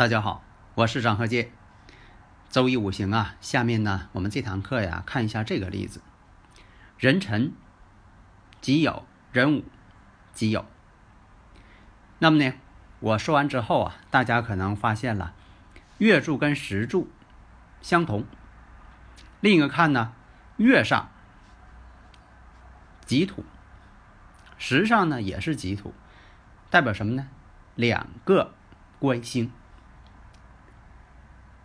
大家好，我是张鹤剑。周易五行啊，下面呢，我们这堂课呀，看一下这个例子：壬辰己酉，壬午己酉。那么呢，我说完之后啊，大家可能发现了月柱跟时柱相同。另一个看呢，月上己土，时上呢也是己土，代表什么呢？两个官星。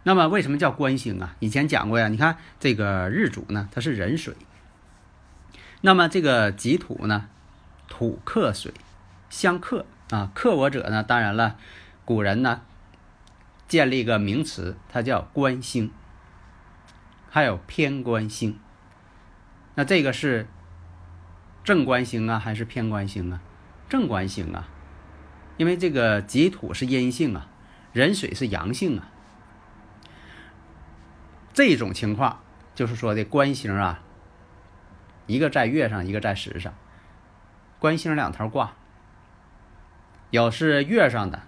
那么为什么叫官星啊？以前讲过呀，你看这个日主呢，它是壬水。那么这个己土呢，土克水，相克啊。克我者呢，当然了，古人呢建立一个名词，它叫官星，还有偏官星。那这个是正官星啊，还是偏官星啊？正官星啊，因为这个己土是阴性啊，壬水是阳性啊。这种情况就是说的官星啊，一个在月上，一个在时上，官星两头挂，有是月上的，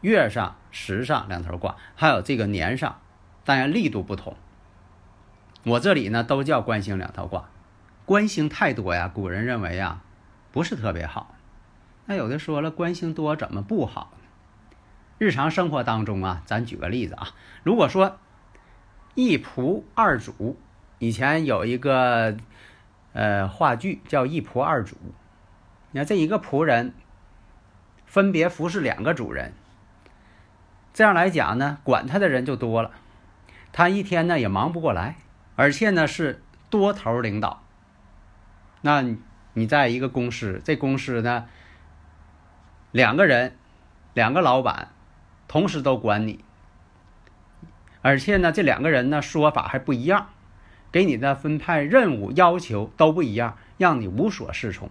月上、时上两头挂，还有这个年上，当然力度不同。我这里呢都叫官星两头挂，官星太多呀，古人认为呀不是特别好。那有的说了，官星多怎么不好？日常生活当中啊，咱举个例子啊，如果说。一仆二主，以前有一个呃话剧叫《一仆二主》。你看这一个仆人分别服侍两个主人，这样来讲呢，管他的人就多了，他一天呢也忙不过来，而且呢是多头领导。那你在一个公司，这公司呢两个人，两个老板同时都管你。而且呢，这两个人呢说法还不一样，给你的分派任务要求都不一样，让你无所适从，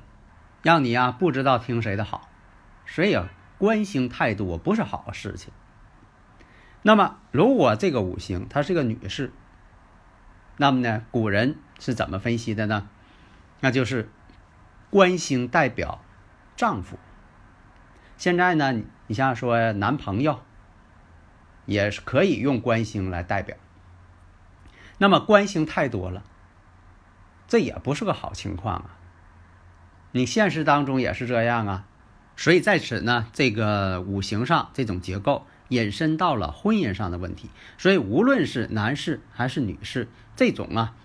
让你啊不知道听谁的好。所以啊，官星太多不是好事情。那么，如果这个五行她是个女士，那么呢，古人是怎么分析的呢？那就是官星代表丈夫。现在呢，你像说男朋友。也是可以用官星来代表。那么官星太多了，这也不是个好情况啊。你现实当中也是这样啊。所以在此呢，这个五行上这种结构引申到了婚姻上的问题。所以无论是男士还是女士，这种啊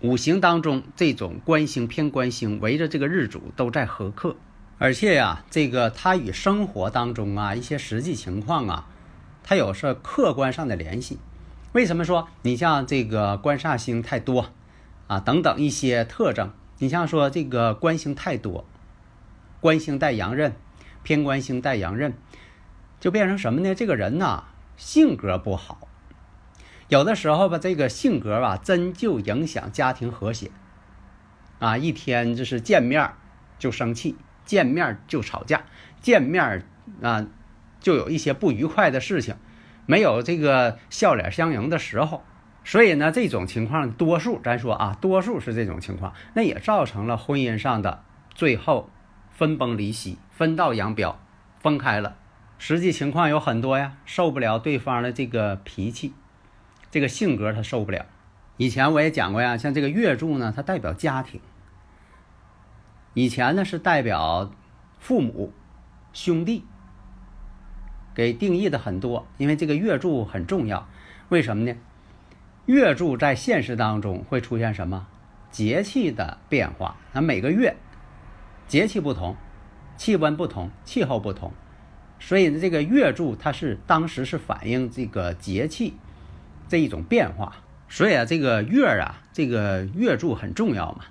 五行当中这种官星偏官星围着这个日主都在合克，而且呀，这个它与生活当中啊一些实际情况啊。它有是客观上的联系，为什么说你像这个官煞星太多啊等等一些特征？你像说这个官星太多，官星带阳刃，偏官星带阳刃，就变成什么呢？这个人呐性格不好，有的时候吧，这个性格吧真就影响家庭和谐啊！一天就是见面就生气，见面就吵架，见面啊。就有一些不愉快的事情，没有这个笑脸相迎的时候，所以呢，这种情况多数，咱说啊，多数是这种情况，那也造成了婚姻上的最后分崩离析、分道扬镳、分开了。实际情况有很多呀，受不了对方的这个脾气，这个性格他受不了。以前我也讲过呀，像这个月柱呢，它代表家庭，以前呢是代表父母、兄弟。给定义的很多，因为这个月柱很重要。为什么呢？月柱在现实当中会出现什么节气的变化？那每个月节气不同，气温不同，气候不同，所以呢，这个月柱它是当时是反映这个节气这一种变化。所以啊，这个月啊，这个月柱很重要嘛。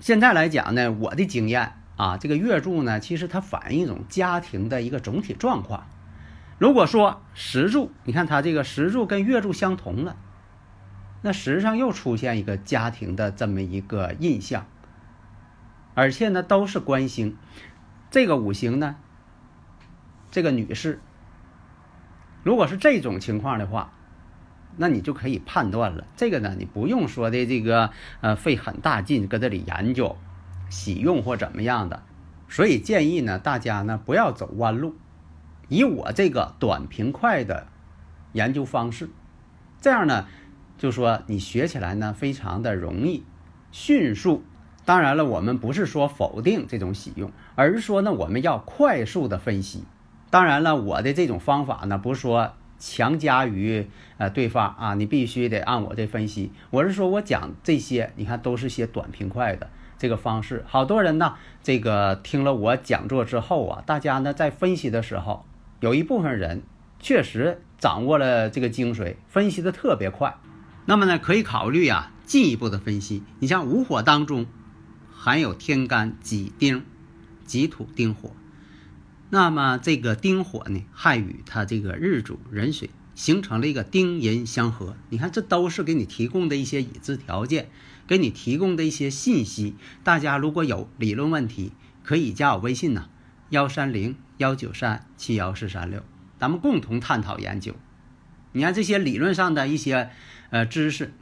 现在来讲呢，我的经验啊，这个月柱呢，其实它反映一种家庭的一个总体状况。如果说时柱，你看它这个时柱跟月柱相同了，那实际上又出现一个家庭的这么一个印象，而且呢都是官星，这个五行呢，这个女士，如果是这种情况的话。那你就可以判断了，这个呢，你不用说的这个呃费很大劲搁这里研究，喜用或怎么样的，所以建议呢，大家呢不要走弯路，以我这个短平快的研究方式，这样呢，就说你学起来呢非常的容易，迅速。当然了，我们不是说否定这种喜用，而是说呢，我们要快速的分析。当然了，我的这种方法呢，不是说。强加于呃对方啊，你必须得按我这分析。我是说我讲这些，你看都是些短平快的这个方式。好多人呢，这个听了我讲座之后啊，大家呢在分析的时候，有一部分人确实掌握了这个精髓，分析的特别快。那么呢，可以考虑啊进一步的分析。你像午火当中含有天干己丁，己土丁火。那么这个丁火呢，亥与它这个日主壬水形成了一个丁寅相合。你看，这都是给你提供的一些已知条件，给你提供的一些信息。大家如果有理论问题，可以加我微信呐，幺三零幺九三七幺四三六，咱们共同探讨研究。你看这些理论上的一些呃知识，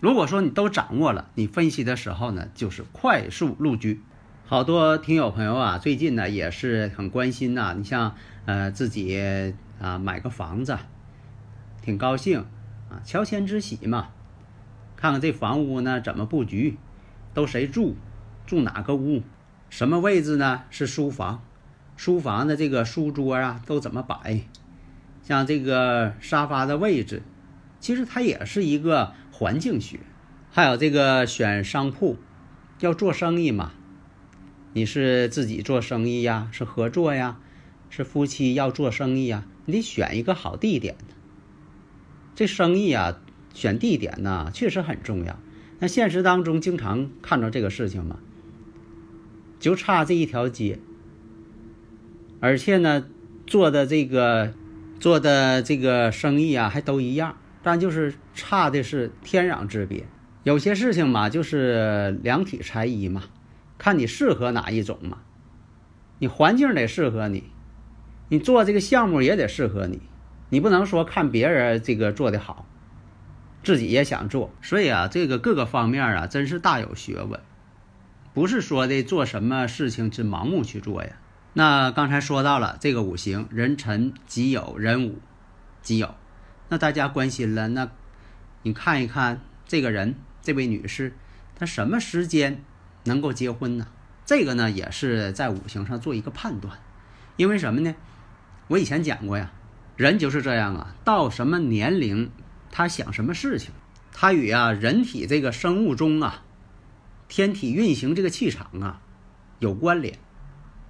如果说你都掌握了，你分析的时候呢，就是快速入局。好多听友朋友啊，最近呢也是很关心呐。你像呃自己啊买个房子，挺高兴啊，乔迁之喜嘛。看看这房屋呢怎么布局，都谁住，住哪个屋，什么位置呢？是书房，书房的这个书桌啊都怎么摆？像这个沙发的位置，其实它也是一个环境学。还有这个选商铺，要做生意嘛。你是自己做生意呀，是合作呀，是夫妻要做生意呀？你得选一个好地点这生意啊，选地点呢，确实很重要。那现实当中经常看到这个事情嘛，就差这一条街，而且呢，做的这个做的这个生意啊，还都一样，但就是差的是天壤之别。有些事情嘛，就是量体裁衣嘛。看你适合哪一种嘛，你环境得适合你，你做这个项目也得适合你，你不能说看别人这个做的好，自己也想做。所以啊，这个各个方面啊，真是大有学问，不是说的做什么事情只盲目去做呀。那刚才说到了这个五行，人辰己酉，人午己酉，那大家关心了，那你看一看这个人，这位女士，她什么时间？能够结婚呢？这个呢也是在五行上做一个判断，因为什么呢？我以前讲过呀，人就是这样啊，到什么年龄，他想什么事情，他与啊人体这个生物钟啊，天体运行这个气场啊有关联。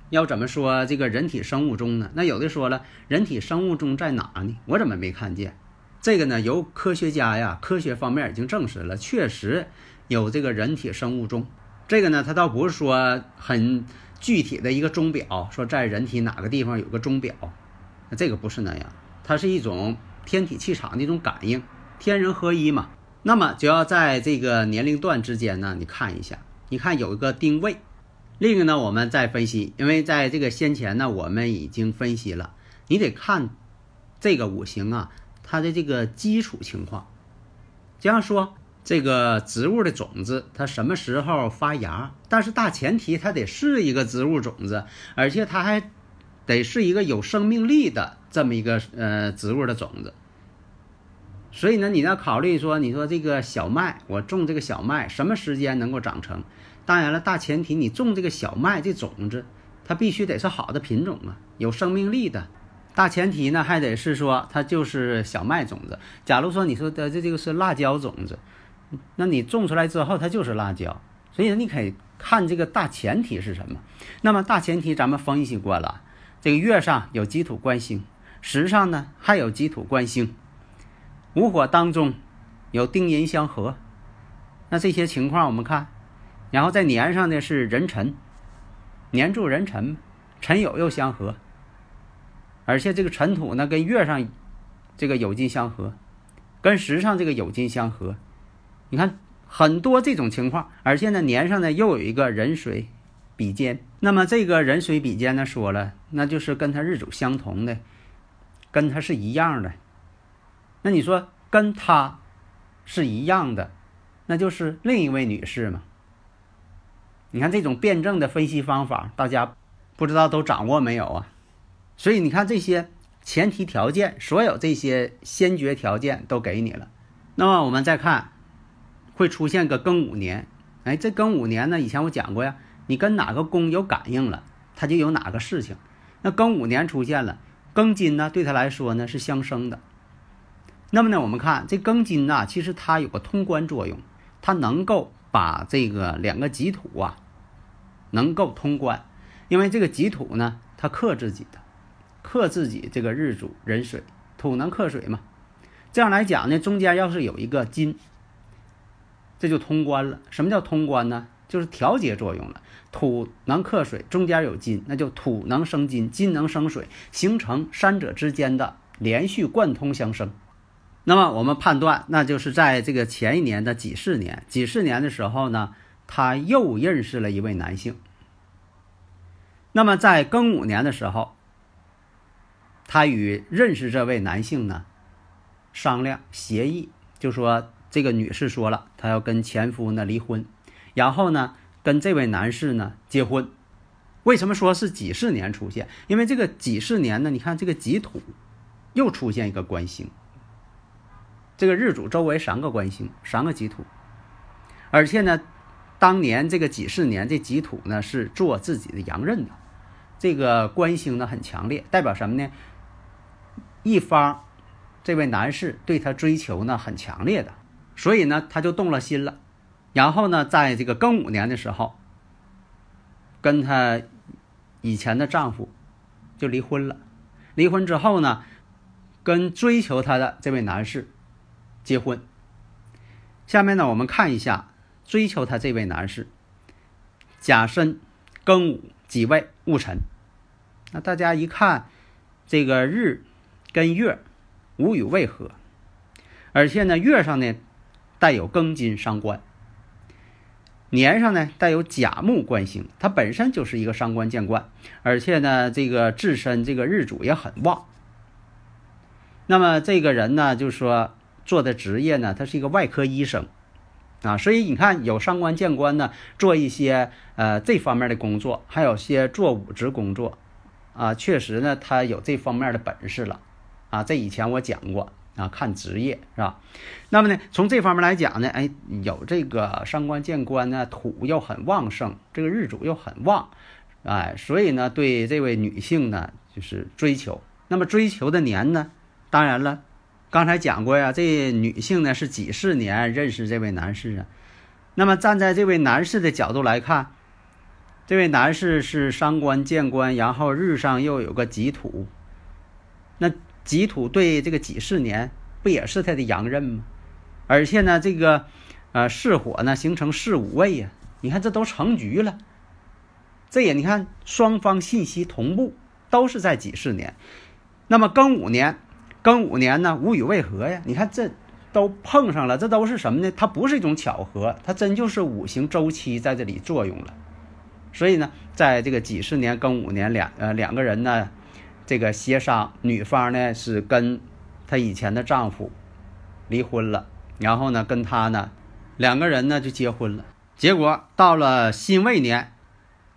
要怎么说这个人体生物钟呢？那有的说了，人体生物钟在哪呢？我怎么没看见？这个呢，由科学家呀，科学方面已经证实了，确实有这个人体生物钟。这个呢，它倒不是说很具体的一个钟表，说在人体哪个地方有个钟表，那这个不是那样，它是一种天体气场的一种感应，天人合一嘛。那么就要在这个年龄段之间呢，你看一下，你看有一个定位，另一个呢，我们再分析，因为在这个先前呢，我们已经分析了，你得看这个五行啊，它的这个基础情况，这样说。这个植物的种子，它什么时候发芽？但是大前提，它得是一个植物种子，而且它还得是一个有生命力的这么一个呃植物的种子。所以呢，你要考虑说，你说这个小麦，我种这个小麦什么时间能够长成？当然了，大前提你种这个小麦这种子，它必须得是好的品种啊，有生命力的。大前提呢，还得是说它就是小麦种子。假如说你说的这这个是辣椒种子。那你种出来之后，它就是辣椒，所以你可以看这个大前提是什么。那么大前提咱们分析过了，这个月上有己土官星，时上呢还有己土官星。午火当中有丁寅相合，那这些情况我们看，然后在年上呢是壬辰，年柱壬辰，辰酉又相合，而且这个辰土呢跟月上这个酉金相合，跟时上这个酉金相合，你看很多这种情况，而且呢年上呢又有一个壬水比肩，那么这个壬水比肩呢说了，那就是跟他日主相同的。跟他是一样的，那你说跟他是一样的，那就是另一位女士嘛？你看这种辩证的分析方法，大家不知道都掌握没有啊？所以你看这些前提条件，所有这些先决条件都给你了。那么我们再看，会出现个庚午年，哎，这庚午年呢，以前我讲过呀，你跟哪个宫有感应了，它就有哪个事情。那庚午年出现了。庚金呢，对他来说呢是相生的。那么呢，我们看这庚金呐，其实它有个通关作用，它能够把这个两个己土啊，能够通关。因为这个己土呢，它克自己的，克自己这个日主壬水，土能克水嘛。这样来讲呢，中间要是有一个金，这就通关了。什么叫通关呢？就是调节作用了。土能克水，中间有金，那就土能生金，金能生水，形成三者之间的连续贯通相生。那么我们判断，那就是在这个前一年的己巳年，己巳年的时候呢，他又认识了一位男性。那么在庚午年的时候，他与认识这位男性呢商量协议，就说这个女士说了，她要跟前夫呢离婚，然后呢。跟这位男士呢结婚，为什么说是己巳年出现？因为这个己巳年呢，你看这个己土又出现一个官星，这个日主周围三个官星，三个己土，而且呢，当年这个己巳年这己土呢是做自己的阳刃的，这个官星呢很强烈，代表什么呢？一方这位男士对他追求呢很强烈的，所以呢他就动了心了。然后呢，在这个庚午年的时候，跟他以前的丈夫就离婚了。离婚之后呢，跟追求她的这位男士结婚。下面呢，我们看一下追求他这位男士甲申、庚午、己未、戊辰。那大家一看，这个日跟月无与未合，而且呢，月上呢带有庚金伤官。年上呢带有甲木官星，它本身就是一个伤官见官，而且呢这个自身这个日主也很旺。那么这个人呢，就说做的职业呢，他是一个外科医生啊，所以你看有伤官见官呢，做一些呃这方面的工作，还有些做武职工作啊，确实呢他有这方面的本事了啊，这以前我讲过。啊，看职业是吧？那么呢，从这方面来讲呢，哎，有这个伤官见官呢，土又很旺盛，这个日主又很旺，哎，所以呢，对这位女性呢，就是追求。那么追求的年呢，当然了，刚才讲过呀，这女性呢是几巳年认识这位男士啊。那么站在这位男士的角度来看，这位男士是伤官见官，然后日上又有个己土，那。己土对这个己巳年不也是他的阳刃吗？而且呢，这个呃巳火呢形成巳午位呀，你看这都成局了。这也你看双方信息同步，都是在己巳年。那么庚午年，庚午年呢无与未合呀，你看这都碰上了，这都是什么呢？它不是一种巧合，它真就是五行周期在这里作用了。所以呢，在这个己巳年庚午年两呃两个人呢。这个协商，女方呢是跟她以前的丈夫离婚了，然后呢跟他呢两个人呢就结婚了。结果到了辛未年，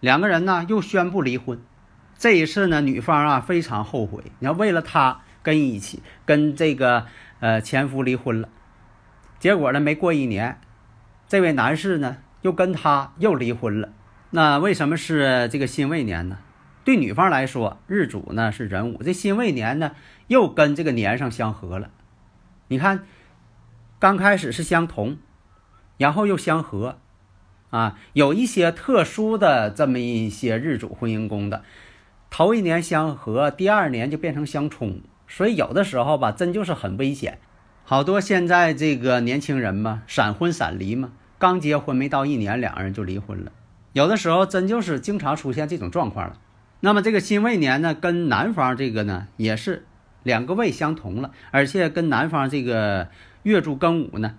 两个人呢又宣布离婚。这一次呢，女方啊非常后悔，你要为了他跟一起跟这个呃前夫离婚了。结果呢，没过一年，这位男士呢又跟他又离婚了。那为什么是这个辛未年呢？对女方来说，日主呢是壬午，这辛未年呢又跟这个年上相合了。你看，刚开始是相同，然后又相合，啊，有一些特殊的这么一些日主婚姻宫的，头一年相合，第二年就变成相冲，所以有的时候吧，真就是很危险好多现在这个年轻人嘛，闪婚闪离嘛，刚结婚没到一年，两个人就离婚了。有的时候真就是经常出现这种状况了。那么这个辛未年呢，跟男方这个呢也是两个位相同了，而且跟男方这个月柱庚午呢，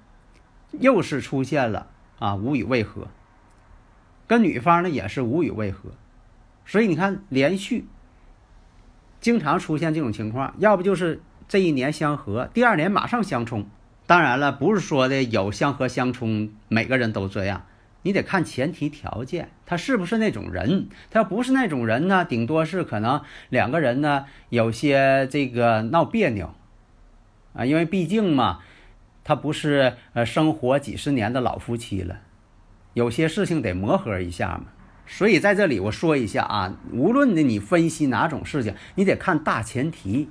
又是出现了啊无与未合，跟女方呢也是无与未合，所以你看连续经常出现这种情况，要不就是这一年相合，第二年马上相冲。当然了，不是说的有相合相冲，每个人都这样。你得看前提条件，他是不是那种人？他要不是那种人呢，顶多是可能两个人呢有些这个闹别扭，啊，因为毕竟嘛，他不是呃生活几十年的老夫妻了，有些事情得磨合一下嘛。所以在这里我说一下啊，无论呢你分析哪种事情，你得看大前提，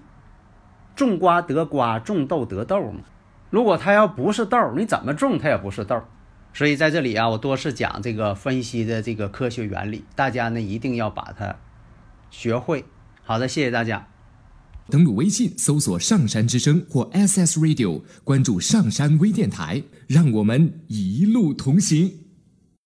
种瓜得瓜，种豆得豆嘛。如果它要不是豆，你怎么种它也不是豆。所以在这里啊，我多是讲这个分析的这个科学原理，大家呢一定要把它学会。好的，谢谢大家。登录微信搜索“上山之声”或 SS Radio，关注上山微电台，让我们一路同行。